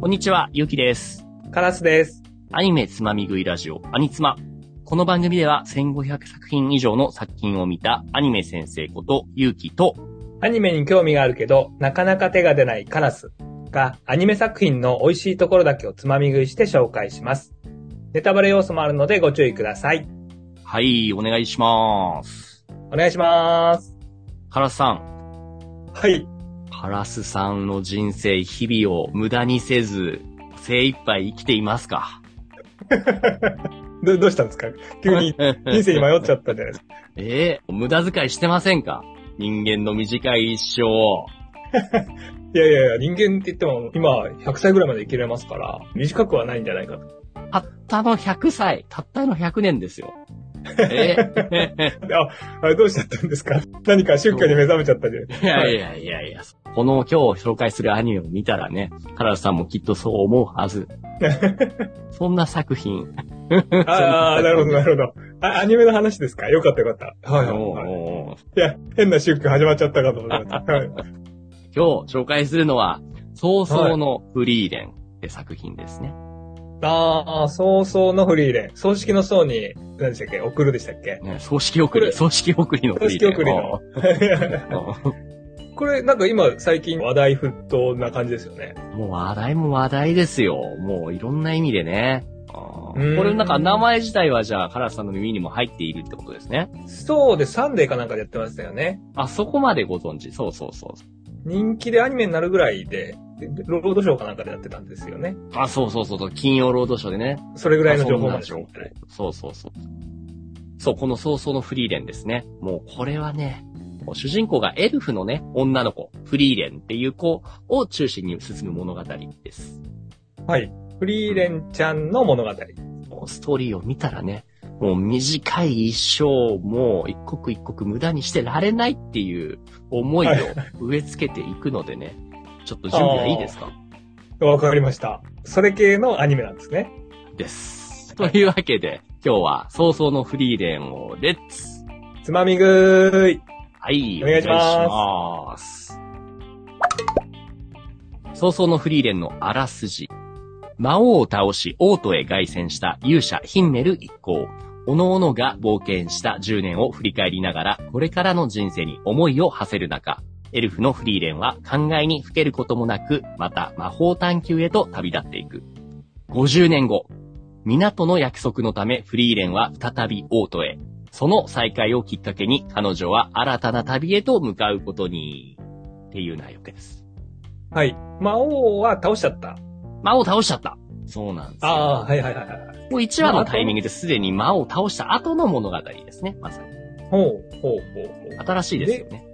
こんにちは、ゆうきです。カラスです。アニメつまみ食いラジオ、アニツマ。この番組では1500作品以上の作品を見たアニメ先生ことゆうきと、アニメに興味があるけど、なかなか手が出ないカラスが、アニメ作品の美味しいところだけをつまみ食いして紹介します。ネタバレ要素もあるのでご注意ください。はい、お願いします。お願いします。カラスさん、はい。カラスさんの人生、日々を無駄にせず、精一杯生きていますか？ど、どうしたんですか？急に 人生に迷っちゃったじゃないですか。えー無駄遣いしてませんか？人間の短い一生を。いやいやいや、人間って言っても、今、100歳ぐらいまで生きれますから、短くはないんじゃないかと。たったの100歳、たったの100年ですよ。え？ー あ、どうしちゃったんですか？何か宗教に目覚めちゃったんじゃないいやいやいやいや、この今日紹介するアニメを見たらね、カラスさんもきっとそう思うはず。そんな作品。ああ、なるほど、なるほど。あ、アニメの話ですか？よかったよかった。はいはい、い。や、変な宗教始まっちゃったかと思いました。はい。今日紹介するのは、早々のフリーレンって作品ですね。ああ、早々のフリーレン。葬式の葬に、何でしたっけ？送るでしたっけ？ね葬式送り、葬式送りのフ葬式リーレン。送りの。これ、なんか今、最近話題沸騰な感じですよね。うんもう話題も話題ですよ。もういろんな意味でね。これなんか名前自体はじゃあカラスさんの耳にも入っているってことですね。そうで、サンデーかなんかでやってましたよね。あ、そこまでご存知。そうそうそう。人気でアニメになるぐらいで、でロードショーかなんかでやってたんですよね。あ、そうそうそうそう。金曜ロードショーでね。それぐらいの情報までそんな情報そうそうそう。そう、この早々のフリーレンですね。もうこれはね、主人公がエルフのね、女の子、フリーレンっていう子を中心に進む物語です。はい。フリーレンちゃんの物語。もうストーリーを見たらね、もう短い一生、もう一刻一刻無駄にしてられないっていう思いを植え付けていくのでね、ちょっと準備はいいですか？わかりました。それ系のアニメなんですね。です。というわけで、今日は早々のフリーレンをレッツつまみ食ーい。はい、お願いしますお願いします。早々のフリーレンのあらすじ。魔王を倒し、王都へ凱旋した勇者ヒンメル一行。各々が冒険した10年を振り返りながら、これからの人生に思いを馳せる中、エルフのフリーレンは考えにふけることもなく、また魔法探求へと旅立っていく。50年後、港の約束のためフリーレンは再び王都へ。その再会をきっかけに彼女は新たな旅へと向かうことに、っていう内容です。はい。魔王は倒しちゃった。魔王倒しちゃった。そうなんですよ。ああ、はいはいはいはい。もう1話のタイミングですでに魔王を倒した後の物語ですね。まさに。ほう、ほう、ほう、ほう。新しいですよね。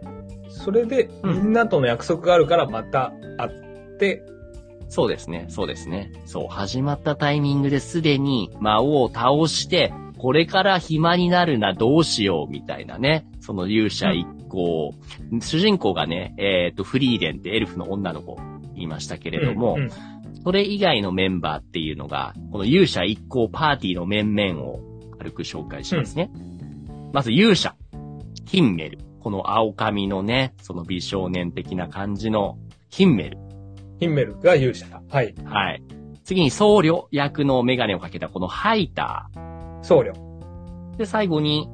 それで、うんみんなとの約束があるからまた会って、そうですね。そうですね。そう、始まったタイミングですでに魔王を倒して、これから暇になるな、どうしよう、みたいなね。その勇者一行。主人公がね、えっ、と、フリーレンってエルフの女の子言いましたけれども、うんうんそれ以外のメンバーっていうのが、この勇者一行パーティーの面々を軽く紹介しますね。まず勇者、ヒンメル。この青髪のね、その美少年的な感じのヒンメル。ヒンメルが勇者。はい。はい。次に僧侶役のメガネをかけたこのハイタ僧侶。ー。で、最後に、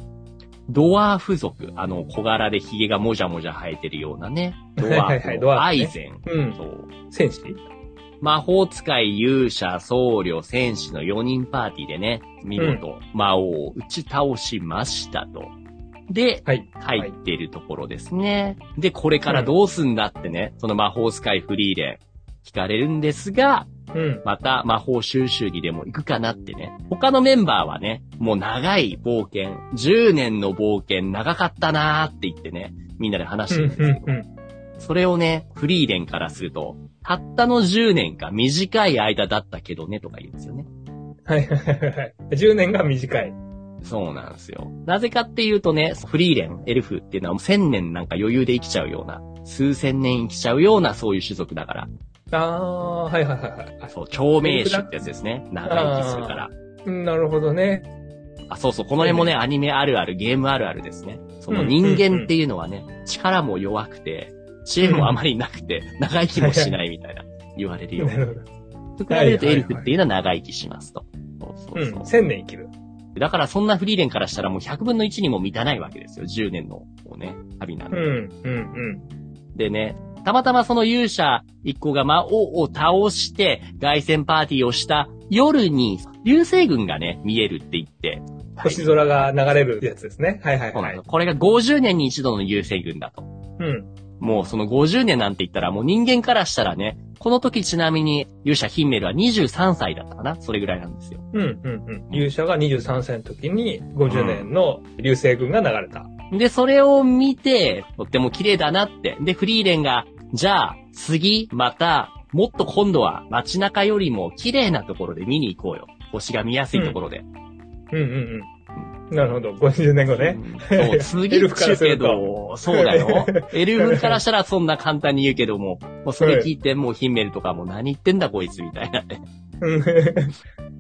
ドワーフ族。あの、小柄で髭がもじゃもじゃ生えてるようなね。ド ワはいはいはいドワーフねアイゼン。うん。そう。戦士魔法使い、勇者、僧侶、戦士の4人パーティーでね、見事、魔王を打ち倒しましたと。で、はい。入っているところですね。で、これからどうすんだってね、その魔法使いフリーレン、聞かれるんですが、うん。また魔法収集にでも行くかなってね。他のメンバーはね、もう長い冒険、10年の冒険長かったなーって言ってね、みんなで話してるんですけど、うんうんそれをね、フリーレンからすると、たったの10年か短い間だったけどねとか言うんですよね。はいはいはいはい。10年が短い。そうなんですよ。なぜかっていうとね、フリーレン、エルフっていうのはもう1000年なんか余裕で生きちゃうような、数千年生きちゃうようなそういう種族だから、ああ、はいはいはいはい。そう、長命種ってやつですね。長生きするから。うんなるほどね。あ、そうそう、この辺もね、アニメあるある、ゲームあるあるですね。その人間っていうのはね、力も弱くて、知恵もあまりなくて、長生きもしないみたいな、言われるような。なるほど。と比べるとエルフっていうのは長生きしますと。そうそううん。そう千年生きる。だからそんなフリーレンからしたらもう100分の1にも満たないわけですよ。10年の、こうね、旅なんで。うん、うん、でね、たまたまその勇者一行が魔王を倒して、凱旋パーティーをした夜に、流星群がね、見えるって言って、星空が流れるやつですね。はいはいはい。これが50年に一度の流星群だと。うん。もうその50年なんて言ったらもう人間からしたらね、この時ちなみに勇者ヒンメルは23歳だったかなそれぐらいなんですよ。うん、うん、うん。勇者が23歳の時に50年の流星群が流れた。で、それを見て、とっても綺麗だなって。で、フリーレンが、じゃあ、次、また、もっと今度は街中よりも綺麗なところで見に行こうよ。星が見やすいところで。うん、うん、うん。なるほど。50年後ね。うんそう、次エルっちけど、そうだよ。エルフからしたらそんな簡単に言うけども、もうそれ聞いてもうヒンメルとかも何言ってんだこいつみたいなね。う ん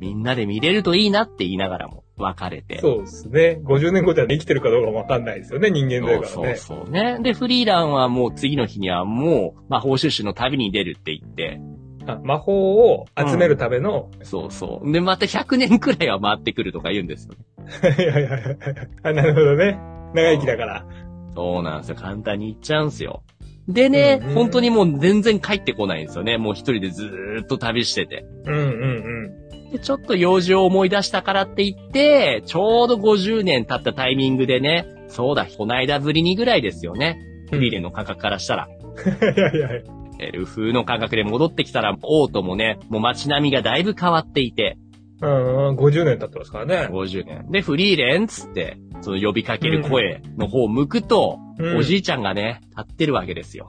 みんなで見れるといいなって言いながらも別れて。そうですね。50年後じゃ生きてるかどうかもわかんないですよね。人間だからそうね。そうそうね。で、フリーランはもう次の日にはもう、魔法収集の旅に出るって言って、あ魔法を集めるための、そうそう。で、また100年くらいは回ってくるとか言うんですよね。いやいやいやあ、なるほどね。長生きだから。そうなんですよ。簡単に言っちゃうんですよ。でね、うんうん本当にもう全然帰ってこないんですよね。もう一人でずーっと旅してて。うんうんで、ちょっと用事を思い出したからって言って、ちょうど50年経ったタイミングでね、そうだ、こないだぶりにぐらいですよね。うんフリーレンの感覚からしたら。うん。いやいやいや。エルフの感覚で戻ってきたら、王都もね、もう街並みがだいぶ変わっていて、うんうん、50年経ってますからね。50年。で、フリーレンっつって、その呼びかける声の方を向くと、うんおじいちゃんがね、立ってるわけですよ。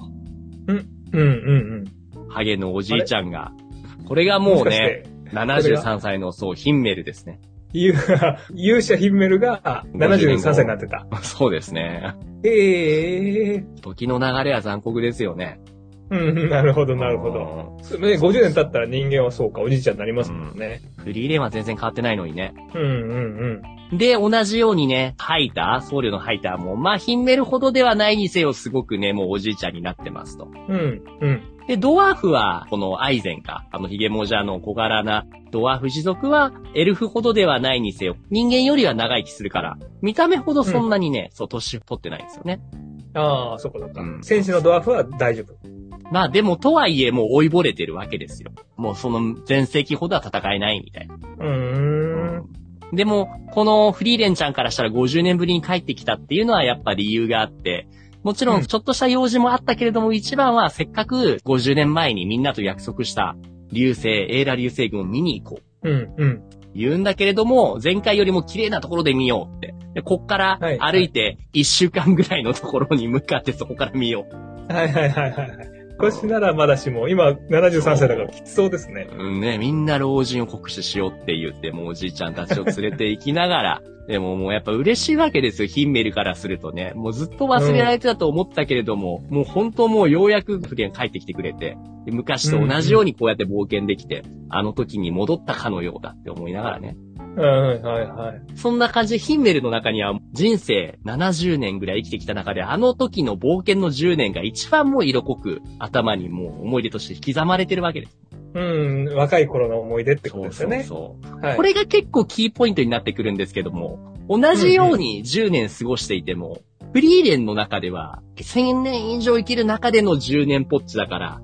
うんうんハゲのおじいちゃんが。これがうん。もうね、73歳のそう、ヒンメルですね。勇勇者ヒンメルが73歳になってた。そうですね。ええ時の流れは残酷ですよね。うん、なるほど、なるほど。ど。ね50年経ったら人間はそうか、おじいちゃんになりますもんね。フリーレンは全然変わってないのにね。うん、うん、うん。で、同じようにね、ハイター、僧侶のハイターも、まあ、ヒンメルほどではないにせよ、すごくね、もうおじいちゃんになってますと。うん、うん。で、ドワーフは、このアイゼンか、あのヒゲモジャの小柄なドワーフ氏族は、エルフほどではないにせよ、人間よりは長生きするから、見た目ほどそんなにね、そう、年取ってないんですよね。ああ、そこだったうん。戦士のドワーフは大丈夫。まあでも、とはいえ、もう追いぼれてるわけですよ。もうその前世紀ほどは戦えないみたいな。うーん。でも、このフリーレンちゃんからしたら50年ぶりに帰ってきたっていうのはやっぱ理由があって、もちろうんんちょっとした用事もあったけれども、一番はせっかく50年前にみんなと約束した流星、エーラ流星群を見に行こう。うん、うん。言うんだけれども、前回よりも綺麗なところで見ようって。で、こっからはい歩いて1週間ぐらいのところに向かってそこから見よはいはいはいはいはい。腰ならまだしも、今73歳だからきつそうですね。う。うんね、みんな老人を酷使しようって言って、もうおじいちゃんたちを連れて行きながら、でももうやっぱ嬉しいわけですよ、ヒンメルからするとね。もうずっと忘れられてたと思ったけれども、もう本当もうようやくフリーレン帰ってきてくれて、で昔と同じようにこうやって冒険できて、あの時に戻ったかのようだって思いながらね。はいはい。そんな感じでヒンメルの中には人生70年ぐらい生きてきた中であの時の冒険の10年が一番もう色濃く頭にもう思い出として刻まれてるわけです。うん、若い頃の思い出ってことですよね。そうそう。はいこれが結構キーポイントになってくるんですけども、同じように10年過ごしていても、フリーレンの中では1000年以上生きる中での10年ポッチだから、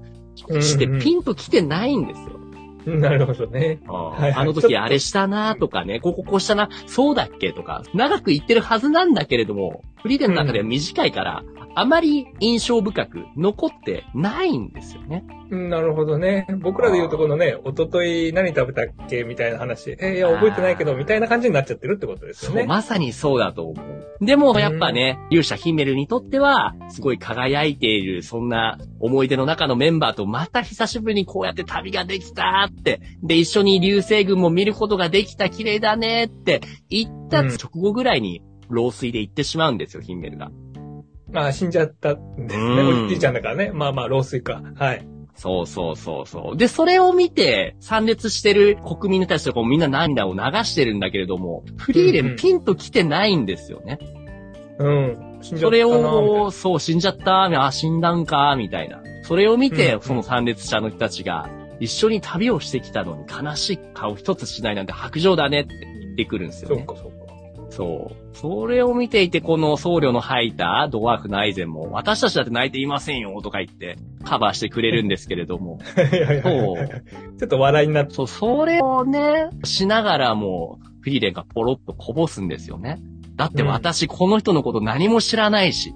してピンと来てないんですよ。なるほどね。あの時あれしたなとかね、こここうしたな、そうだっけとか、長く言ってるはずなんだけれども、フリーレンの中では短いから、あまり印象深く残ってないんですよね。うんなるほどね。僕らで言うとこのね、一昨日何食べたっけみたいな話。えーいや、覚えてないけど、みたいな感じになっちゃってるってことですよそう、ね。まさにそうだと思う。でも、やっぱね、勇者ヒメルにとっては、すごい輝いている、そんな思い出の中のメンバーとまた久しぶりにこうやって旅ができたって、で、一緒に流星群も見ることができた、綺麗だねって言った直後ぐらいに、老衰で行ってしまうんですよ、ヒメルが。まあ、死んじゃったんですね。うんおじいちゃんだからね。まあまあ、老衰か。はい。そうそうそうそう。で、それを見て、参列してる国民の人たちとかもみんな涙を流してるんだけれども、フリーレンピンと来てないんですよね。うん。死んじゃそれを、そう、死んじゃった、あ、死んだんか、みたいな。それを見て、うんその参列者の人たちが、一緒に旅をしてきたのに悲しい顔一つしないなんて白状だねって言ってくるんですよね。そうか、そうか。そう。それを見ていて、この僧侶の吐いたドワーフのアイゼンも、私たちだって泣いていませんよとか言って、カバーしてくれるんですけれども。そう。ちょっと話題になって、そう、それをね、しながらも、フリーレンがポロッとこぼすんですよね。だって私、この人のこと何も知らないし、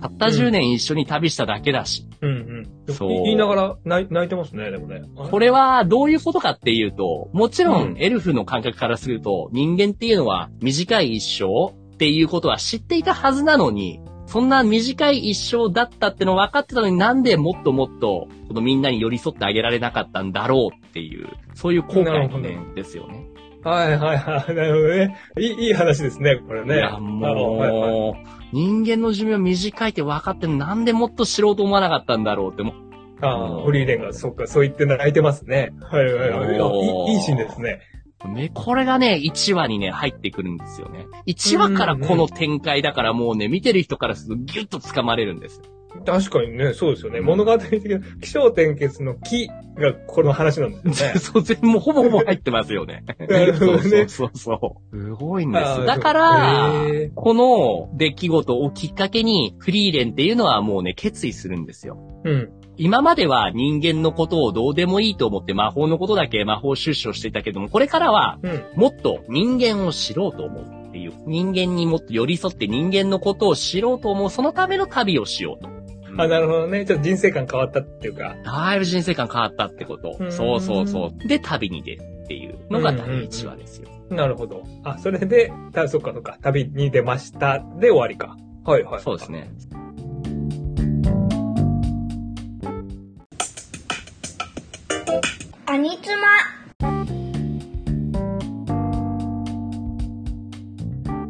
たった10年一緒に旅しただけだし。うんうん。そう言いながら泣いてますね、でもね。これはどういうことかっていうと、もちろうんんエルフの感覚からすると、人間っていうのは短い一生っていうことは知っていたはずなのに、そんな短い一生だったっての分かってたのになんでもっともっと、このみんなに寄り添ってあげられなかったんだろうっていう、そういう後悔の念ですよね。はいはいはい。なるほどね。いい、いい話ですね、これね。いや、もう、人間の寿命短いって分かってなんでもっと知ろうと思わなかったんだろうって、もうああ、フリーレンが、そっか、そう言って泣いてますね。はいはいはいいいいシーンですね。ね、これがね、1話にね、入ってくるんですよね。1話からこの展開だからもうね、見てる人からするとギュッと掴まれるんです。確かにね、そうですよね。物語的な、気象転結の木がこの話なんですよね。そう、全部もうほぼほぼ入ってますよね。なるほどねそうそうそうそう。すごいんです。だからこの出来事をきっかけに、フリーレンっていうのはもうね、決意するんですよ。うん。今までは人間のことをどうでもいいと思って魔法のことだけ魔法出所していたけども、これからはうん。もっと人間を知ろうと思うっていう。人間にもっと寄り添って人間のことを知ろうと思う。そのための旅をしようと。あ、なるほどね。ちょっと人生観変わったっていうか。だいぶ人生観変わったってことう。んそうそうそう。で、旅に出るっていうのが第1話ですよ。なるほど。あ、それで、た、そっかそっか、旅に出ました。で終わりか。はいはい。そうです。ね。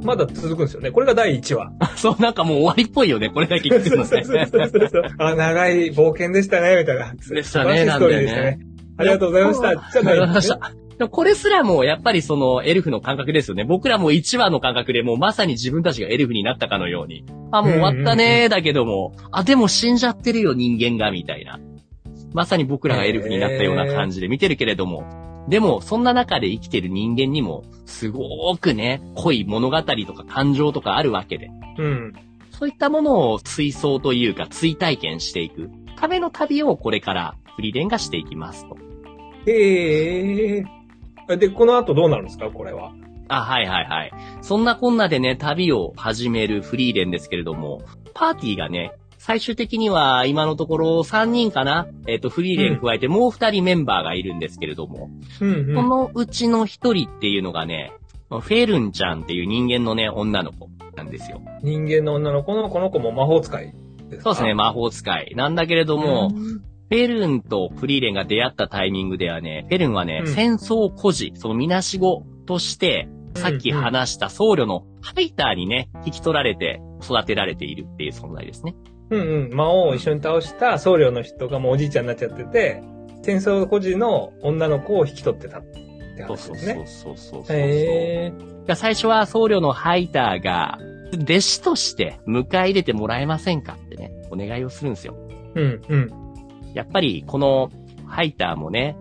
まだ続くんですよね。これが第1話。そう、なんかもう終わりっぽいよね。これだけ聞くのね。そうそうそう。あ、長い冒険でしたね、みたいな。でしたね素晴らしいストーリーでね。ありがとうございました。じゃあありがとうございましねた。これすらも、やっぱりその、エルフの感覚ですよね。僕らも1話の感覚でもうまさに自分たちがエルフになったかのように。あ、もう終わったねーだけども、あ、でも死んじゃってるよ人間が、みたいな。まさに僕らがエルフになったような感じで見てるけれども、でも、そんな中で生きてる人間にも、すごくね、濃い物語とか感情とかあるわけで。うん。そういったものを追想というか追体験していくための旅をこれからフリーレンがしていきますと。へえ。で、この後どうなるんですかこれは？あ、はいはいはい。そんなこんなでね、旅を始めるフリーレンですけれども、パーティーがね、最終的には今のところ3人かな？えっ、と、フリーレン加えてもう2人メンバーがいるんですけれども、うんこのうちの1人っていうのがね、フェルンちゃんっていう人間のね、女の子なんですよ。人間の女の子のこの子も魔法使いですか？そうですね、魔法使い。なんだけれども、フェルンとフリーレンが出会ったタイミングではね、フェルンはね、うん。戦争孤児、そのみなしごとして、さっき話した僧侶のハイターにね、引き取られて育てられているっていう存在ですね。うんうん。魔王を一緒に倒した僧侶の人がもうおじいちゃんになっちゃってて、戦争孤児の女の子を引き取ってたってそうそうそう話ですね。そうそうそう。へえ。最初は僧侶のハイターが、弟子として迎え入れてもらえませんかってね、お願いをするんですよ。うんうん。やっぱり、このハイターもね、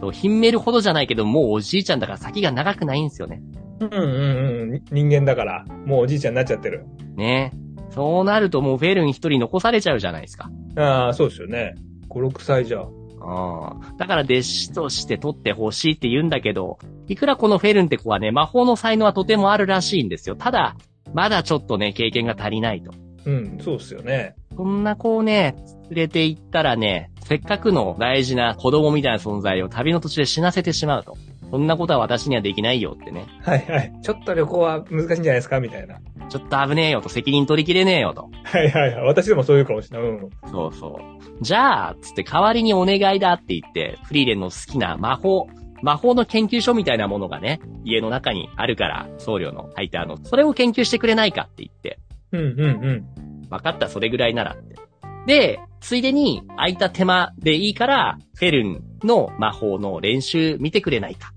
そう、ヒンメルほどじゃないけど、もうおじいちゃんだから先が長くないんですよね。うんうんうん。人間だから、もうおじいちゃんになっちゃってる。ねそうなるともうフェルン一人残されちゃうじゃないですか。ああ、そうですよね。5、6歳じゃ。うん。だから弟子として取ってほしいって言うんだけど、いくらこのフェルンって子はね、魔法の才能はとてもあるらしいんですよ。ただ、まだちょっとね、経験が足りないと。うん、そうですよね。そんな子をね、連れて行ったらね、せっかくの大事な子供みたいな存在を旅の途中で死なせてしまうと。そんなことは私にはできないよってね。はいはい。ちょっと旅行は難しいんじゃないですか？みたいな。ちょっと危ねえよと、責任取りきれねえよと。はいはいはい。私でもそういうかもしれない。うん。そうそう。じゃあ、つって代わりにお願いだって言って、フリーレンの好きな魔法、魔法の研究所みたいなものがね、家の中にあるから、僧侶のハイターの、それを研究してくれないかって言って、うんうんうん。分かった、それぐらいならって。で、ついでに空いた手間でいいから、フェルンの魔法の練習見てくれないか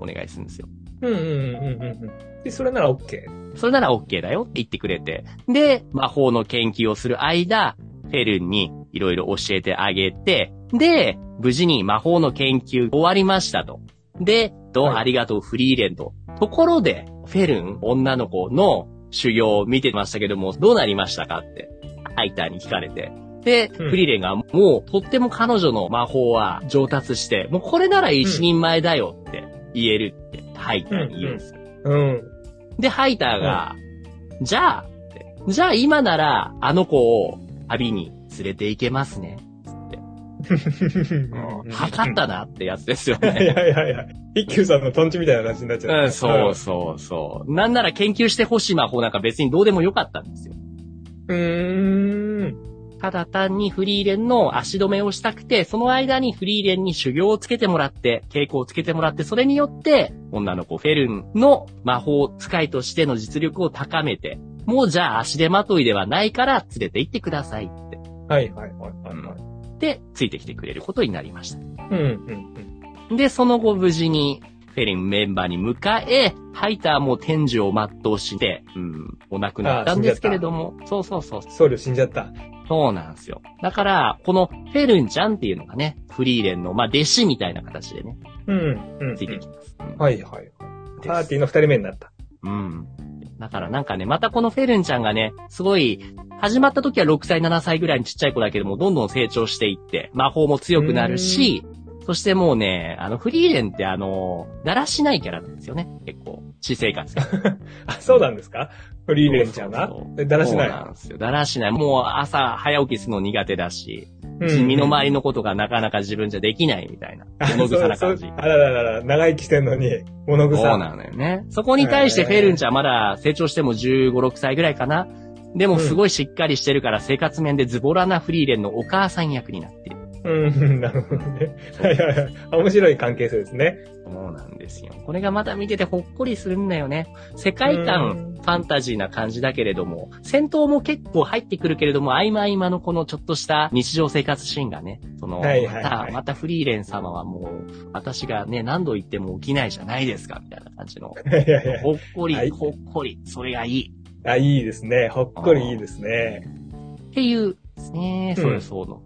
お願いするんですよ。うんうんうんうんうん。で、それなら OK。それなら OK だよって言ってくれて。で、魔法の研究をする間、フェルンにいろいろ教えてあげて、で、無事に魔法の研究終わりましたと。で、と、はいありがとうフリーレンと。ところで、フェルン、女の子の修行を見てましたけども、どうなりましたかって、ハイターに聞かれて。で、うんフリーレンが、もう、とっても彼女の魔法は上達して、もうこれなら一人前だよって言えるって、ハイターに言うんですよ。うん。で、ハイターが、じゃあじゃあ今なら、あの子を旅に連れて行けますね。測ったなってやつですよ いやね。いやいや、一休さんのトンチみたいな話になっちゃう、うんそうそうそう。なんなら研究してほしい魔法なんか別にどうでもよかったんですよ。うーん。ただ単にフリーレンの足止めをしたくて、その間にフリーレンに修行をつけてもらって、稽古をつけてもらって、それによって、女の子フェルンの魔法使いとしての実力を高めて、もうじゃあ足手まといではないから連れて行ってくださいって。はいはいはいはいはい。で、ついてきてくれることになりました。うんうんで、その後無事にフェリンメンバーに迎え、ハイターも天寿を全うして、うん、お亡くなったんですけれども、そうそうそう、うん。僧侶死んじゃった。そうなんですよ。だから、このフェルンちゃんっていうのがね、フリーレンの、まあ、弟子みたいな形でね、うんうん。ついてきます。うんはいはい。パーティーの二人目になった。うん。だからなんかね、またこのフェルンちゃんがね、すごい、始まった時は6歳、7歳ぐらいにちっちゃい子だけども、どんどん成長していって、魔法も強くなるし、そしてもうね、あの、フリーレンってあの、だらしないキャラなんですよね。結構、私生活が。あ、そうなんですか？フリーレンちゃんがそうそうえだらしない。そうなんですよ。だらしない。もう朝早起きするの苦手だし、うん身の回りのことがなかなか自分じゃできないみたいな、あ物臭な感じあらららら、長生きしてんのに、物臭。そうなのよね。そこに対してフェルンちゃんまだ成長しても15、6歳ぐらいかな。でもすごいしっかりしてるから生活面でズボラなフリーレンのお母さん役になっている。うん、なるほどね。はいはいはい。面白い関係性ですね。そうなんですよ。これがまた見ててほっこりするんだよね。世界観、ファンタジーな感じだけれども、戦闘も結構入ってくるけれども、合間合間のこのちょっとした日常生活シーンがね、その、はいはいはいまた、またフリーレン様はもう、私がね、何度言っても起きないじゃないですか、みたいな感じの。いやいやいや。ほっこり、はいほっこり、それがいい。あ、いいですね。ほっこりいいですね。っていうですね、うんそれそうの。は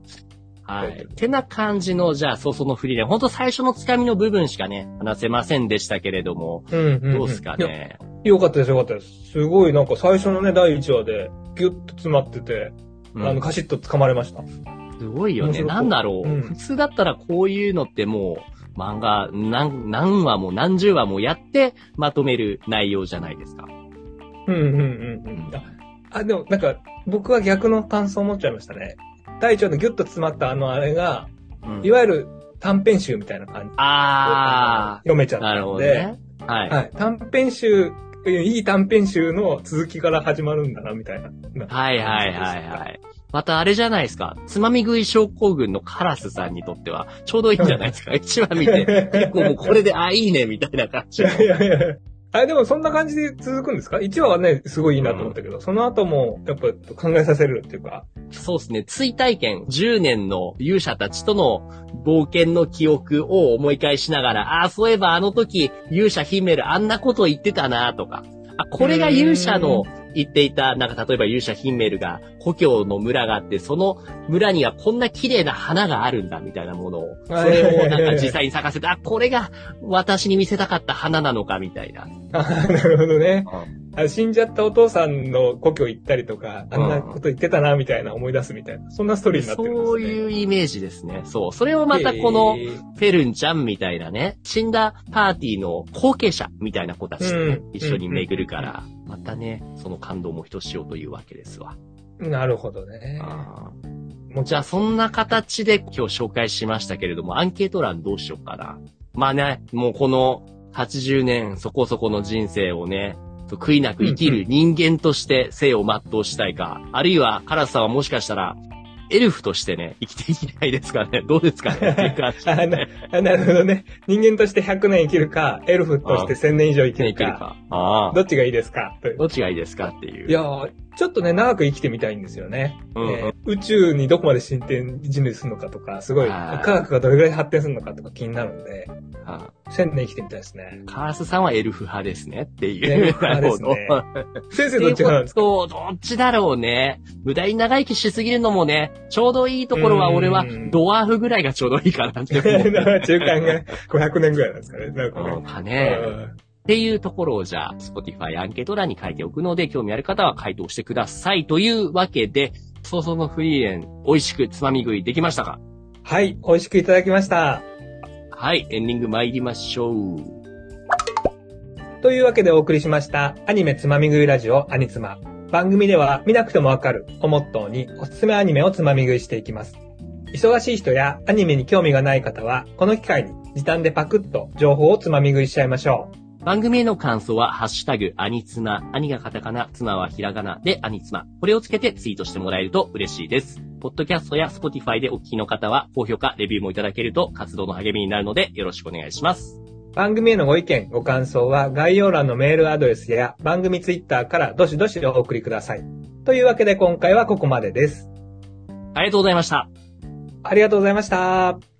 はいい。てな感じの、じゃあ、そうそのフリーレン。ほんと最初のつかみの部分しかね、話せませんでしたけれども、うんうんうん。どうですかね？よかったですよかったです。すごいなんか最初のね、第1話で、ギュッと詰まってて、うんあの、カシッと掴まれました。すごいよね。なんだろう、うん普通だったらこういうのってもう、漫画何、何話も何十話もやってまとめる内容じゃないですか。うんうんうんうん。あ、あでもなんか、僕は逆の感想を持っちゃいましたね。第1話のギュッと詰まったあのあれが、うんいわゆる短編集みたいな感じであ読めちゃっー、なるたので、ほどね。はい。はい。短編集、いい短編集の続きから始まるんだな、みたいな。はいはいはいはい。またあれじゃないですか。つまみ食い症候群のカラスさんにとっては、ちょうどいいんじゃないですか。一話見て、結構もうこれで、あ、いいね、みたいな感じいの。やいやいや。あれでもそんな感じで続くんですか ?1 話はね、すごいいいなと思ったけど、その後も、やっぱ考えさせるっていうか。そうですね。追体験、10年の勇者たちとの冒険の記憶を思い返しながら、ああ、そういえばあの時、勇者ヒメルあんなこと言ってたなとか、あ、これが勇者の言っていた、なんか例えば勇者ヒメルが故郷の村があって、その村にはこんな綺麗な花があるんだみたいなものを、それをなんか実際に咲かせて、あ、これが私に見せたかった花なのかみたいな。あなるほどね。うんあ死んじゃったお父さんの故郷行ったりとか、あんなこと言ってたな、みたいな思い出すみたいな、そんなストーリーになってるんですね。そういうイメージですね。そう。それをまたこの、えーフェルンちゃんみたいなね、死んだパーティーの後継者みたいな子たちとね、うん一緒に巡るから、またね、その感動もひとしおというわけですわ。なるほどね。もうじゃあそんな形で今日紹介しましたけれども、アンケート欄どうしようかな。まあね、もうこの80年そこそこの人生をね、悔いなく生きる人間として生を全うしたいか、あるいはカラスさんはもしかしたら、エルフとしてね、生きていきたいですかね。どうですかねっていう感じであなあなるほどね。人間として100年生きるか、エルフとして1000年以上生きるか、るか。ああ。どっちがいいですか？どっちがいいですかっていう。いやー、ちょっとね、長く生きてみたいんですよね。うんうんえー宇宙にどこまで進展人類するのかとか、すごい、はい科学がどれぐらい発展するのかとか気になるので、あ1000年生きてみたいですね。カースさんはエルフ派ですねっていう。エルフ派ですね先生どっちなんですか？そう、どっちだろうね。無駄に長生きしすぎるのもね、ちょうどいいところは俺はうんドワーフぐらいがちょうどいいかなって。中間が500年ぐらいなんですかね。なんかうんね。かね。うんっていうところをじゃあ、Spotify アンケート欄に書いておくので、興味ある方は回答してください。というわけで、早々のフリーレン、美味しくつまみ食いできましたか？はい、美味しくいただきました。はい、エンディング参りましょう。というわけでお送りしました、アニメつまみ食いラジオアニツマ。番組では見なくてもわかるをモットーにおすすめアニメをつまみ食いしていきます。忙しい人やアニメに興味がない方は、この機会に時短でパクッと情報をつまみ食いしちゃいましょう。番組への感想は、ハッシュタグ、アニツマ、アニがカタカナ、ツマはひらがなでアニツマ。これをつけてツイートしてもらえると嬉しいです。ポッドキャストや Spotify でお聞きの方は、高評価、レビューもいただけると活動の励みになるので、よろしくお願いします。番組へのご意見、ご感想は概要欄のメールアドレスや番組ツイッターからどしどしお送りください。というわけで今回はここまでです。ありがとうございました。ありがとうございました。